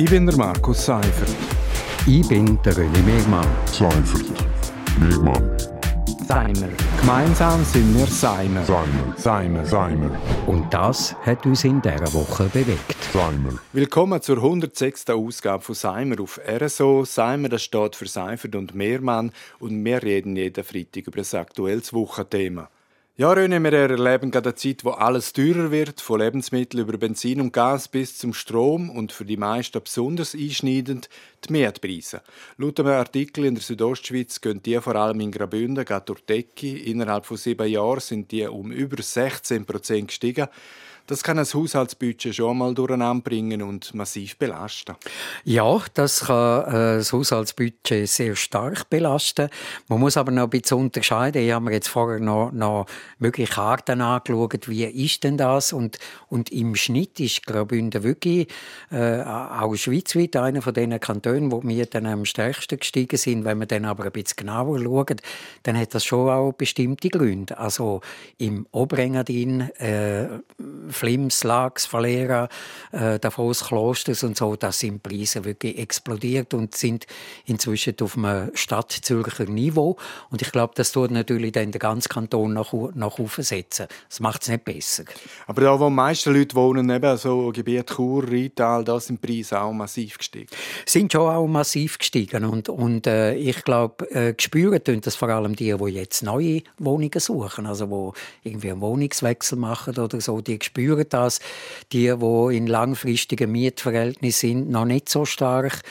Ich bin der Markus Seifert. Ich bin der René Megmann. Seifert. Megmann. Seimer. Gemeinsam sind wir Seimer. Seimer. Seimer. Seimer. Und das hat uns in dieser Woche bewegt. Seimer. Willkommen zur 106. Ausgabe von Seimer auf RSO. Seimer das steht für Seifert und Mehrmann und wir reden jeden Freitag über ein aktuelles Wochenthema. Ja, René, wir erleben gerade eine Zeit, wo alles teurer wird, von Lebensmitteln über Benzin und Gas bis zum Strom und für die meisten besonders einschneidend die Mietpreise. Laut einem Artikel in der Südostschweiz gehen die vor allem in Graubünden durch die Decke. Innerhalb von sieben Jahren sind die um über 16 Prozent gestiegen. Das kann ein Haushaltsbudget schon mal durcheinander bringen und massiv belasten. Ja, das kann äh, das Haushaltsbudget sehr stark belasten. Man muss aber noch ein bisschen unterscheiden. Ich habe mir jetzt vorher noch, noch mögliche Karten angeschaut. Wie ist denn das? Und, und im Schnitt ist Graubünden wirklich äh, auch schweizweit einer von den Kantonen, wo wir dann am stärksten gestiegen sind. Wenn man dann aber ein bisschen genauer schaut, dann hat das schon auch bestimmte Gründe. Also im Oberengadin äh, Flims, Lags, Valera, äh, Davos, Klosters und so, da sind die Preise wirklich explodiert und sind inzwischen auf einem Stadtzürcher Niveau. Und ich glaube, das tut natürlich dann den ganzen Kanton nach, nach aufsetzen. Das macht es nicht besser. Aber da, wo die meisten Leute wohnen, eben so Gebiet Chur, Rital, da sind die Preise auch massiv gestiegen. Sind schon auch massiv gestiegen. Und, und äh, ich glaube, äh, spüren tun das vor allem die, die jetzt neue Wohnungen suchen, also die irgendwie einen Wohnungswechsel machen oder so, die spüren spüren das. Die, die in langfristigen Mietverhältnissen sind, noch nicht so stark.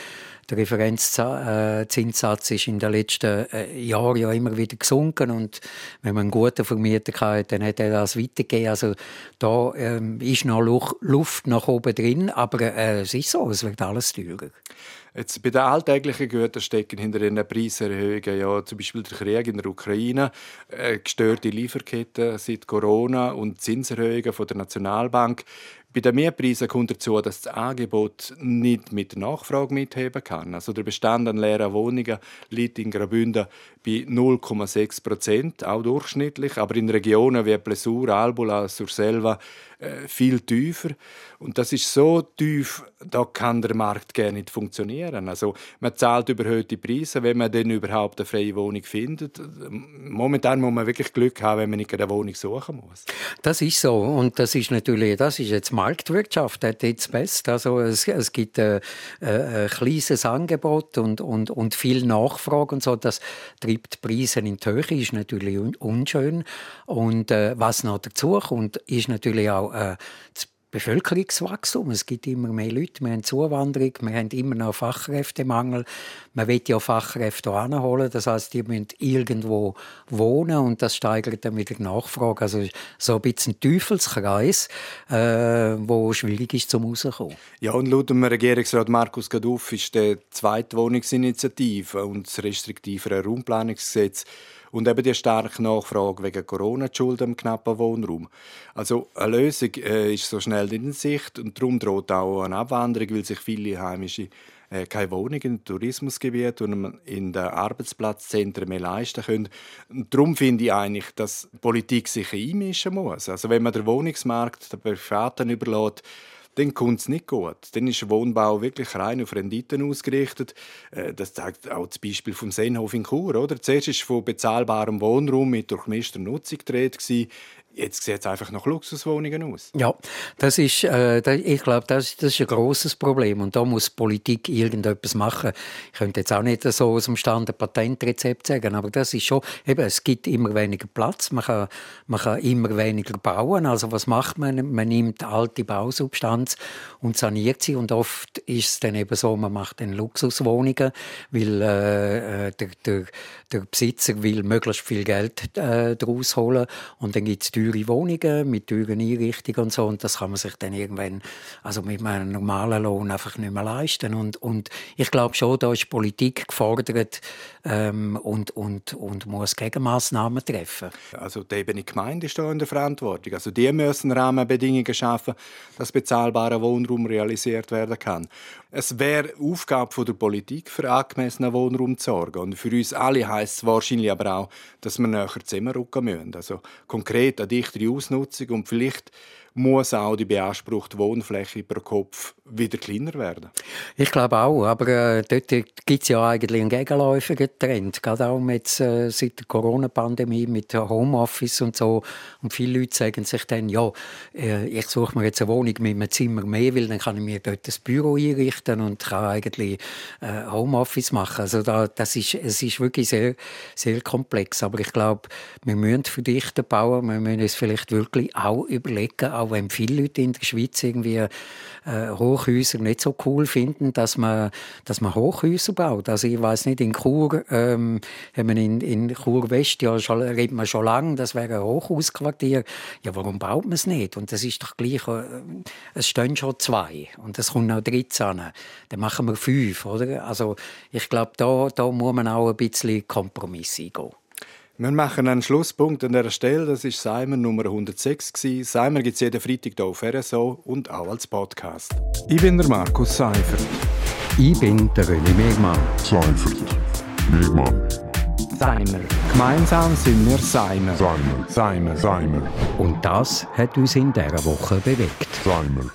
Der Referenzzinssatz ist in den letzten äh, Jahren ja immer wieder gesunken und wenn man einen guten Vermieter hat, dann hat er das weitergegeben. Also da ähm, ist noch Luft nach oben drin, aber äh, es ist so, es wird alles teurer. Jetzt bei den alltäglichen Gütern stecken hinter den Preiserhöhungen ja zum Beispiel der Krieg in der Ukraine, äh, gestörte Lieferketten seit Corona und Zinserhöhungen von der Nationalbank. Bei den Mietpreisen kommt dazu, dass das Angebot nicht mit der Nachfrage mitheben kann. Also der Bestand an leeren Wohnungen liegt in Graubünden bei 0,6 Prozent, auch durchschnittlich, aber in Regionen wie Plessur, Albula, Surselva äh, viel tiefer. Und das ist so tief, da kann der Markt gar nicht funktionieren. Also man zahlt überhöhte Preise, wenn man denn überhaupt eine freie Wohnung findet. Momentan muss man wirklich Glück haben, wenn man nicht eine Wohnung suchen muss. Das ist so und das ist natürlich, das ist jetzt Marktwirtschaft, das ist best. Also es, es gibt ein, äh, ein kleines Angebot und, und, und viel Nachfrage und so. Das treibt die Preise in die Höhe, ist natürlich unschön. Und äh, was noch dazu kommt, ist natürlich auch äh, das Bevölkerungswachstum. Es gibt immer mehr Leute, wir haben Zuwanderung, wir haben immer noch Fachkräftemangel. Man will ja Fachkräfte anholen, das heißt, die müssen irgendwo wohnen und das steigert dann wieder die Nachfrage. Also so ein bisschen ein Teufelskreis, äh, wo schwierig ist zum rauskommen. Ja, und laut dem Regierungsrat Markus Gaduff ist die zweite Wohnungsinitiative und das restriktivere Raumplanungsgesetz und eben die starke Nachfrage wegen Corona-Schulden im knappen Wohnraum. Also eine Lösung äh, ist so schnell in Sicht und darum droht auch eine Abwanderung, weil sich viele Heimische äh, keine Wohnung im Tourismusgebiet und in den Arbeitsplatzzentren mehr leisten können. Und darum finde ich eigentlich, dass Politik sich einmischen muss. Also wenn man den Wohnungsmarkt den Privaten überlässt, dann kommt es nicht gut. Dann ist Wohnbau wirklich rein auf Renditen ausgerichtet. Äh, das zeigt auch das Beispiel vom Seenhof in Chur. Oder? Zuerst war von bezahlbarem Wohnraum mit durchmischter Nutzung gedreht. Jetzt sieht es einfach nach Luxuswohnungen aus. Ja, das ist, äh, ich glaube, das, das, ist ein großes Problem und da muss Politik irgendetwas machen. Ich könnte jetzt auch nicht so aus dem Stand ein Patentrezept sagen, aber das ist schon, eben, es gibt immer weniger Platz, man kann, man kann immer weniger bauen. Also was macht man? Man nimmt alte Bausubstanz und saniert sie und oft ist es dann eben so, man macht dann Luxuswohnungen, weil äh, äh der, der, der Besitzer will möglichst viel Geld äh, daraus holen und dann gibt teure Wohnungen mit teuren Einrichtungen und so und das kann man sich dann irgendwann also mit einem normalen Lohn einfach nicht mehr leisten und, und ich glaube schon, da ist Politik gefordert ähm, und, und, und muss Gegenmaßnahmen treffen. Also die Ebene Gemeinde ist da in der Verantwortung. Also die müssen Rahmenbedingungen schaffen, dass bezahlbarer Wohnraum realisiert werden kann. Es wäre Aufgabe der Politik, für angemessenen Wohnraum zu sorgen. Und für uns alle heisst es wahrscheinlich aber auch, dass wir näher zusammenrücken müssen. Also konkret eine dichtere Ausnutzung und vielleicht muss auch die beanspruchte Wohnfläche pro Kopf wieder kleiner werden. Ich glaube auch, aber äh, dort gibt es ja eigentlich einen gegenläufigen Trend, gerade auch mit, äh, seit der Corona-Pandemie mit Homeoffice und so. Und viele Leute sagen sich dann, ja, äh, ich suche mir jetzt eine Wohnung mit einem Zimmer mehr, weil dann kann ich mir dort das Büro einrichten und kann eigentlich äh, Homeoffice machen. Also da, das ist, es ist wirklich sehr, sehr komplex. Aber ich glaube, wir müssen verdichten bauen, wir müssen es vielleicht wirklich auch überlegen, auch wenn viele Leute in der Schweiz irgendwie äh, Hochhäuser nicht so cool finden, dass man, dass man Hochhäuser baut. Also ich weiß nicht, in Chur, ähm, in, in Chur West, ja, schon, redet man schon lange, das wäre ein Hochhausquartier. Ja, warum baut man es nicht? Und das ist doch gleich, äh, es stehen schon zwei und es kommt noch 13. Dann machen wir fünf, oder? Also ich glaube, da, da muss man auch ein bisschen Kompromisse eingehen. Wir machen einen Schlusspunkt an dieser Stelle. Das ist Simon Nummer 106. Simon gibt es jeden Freitag hier auf RSO und auch als Podcast. Ich bin der Markus Seifert. Ich bin der René Megmann. Seifert. Megmann. Seimer. Gemeinsam sind wir Seimer. Seimer. Seimer. Seimer. Und das hat uns in dieser Woche bewegt. Seimer.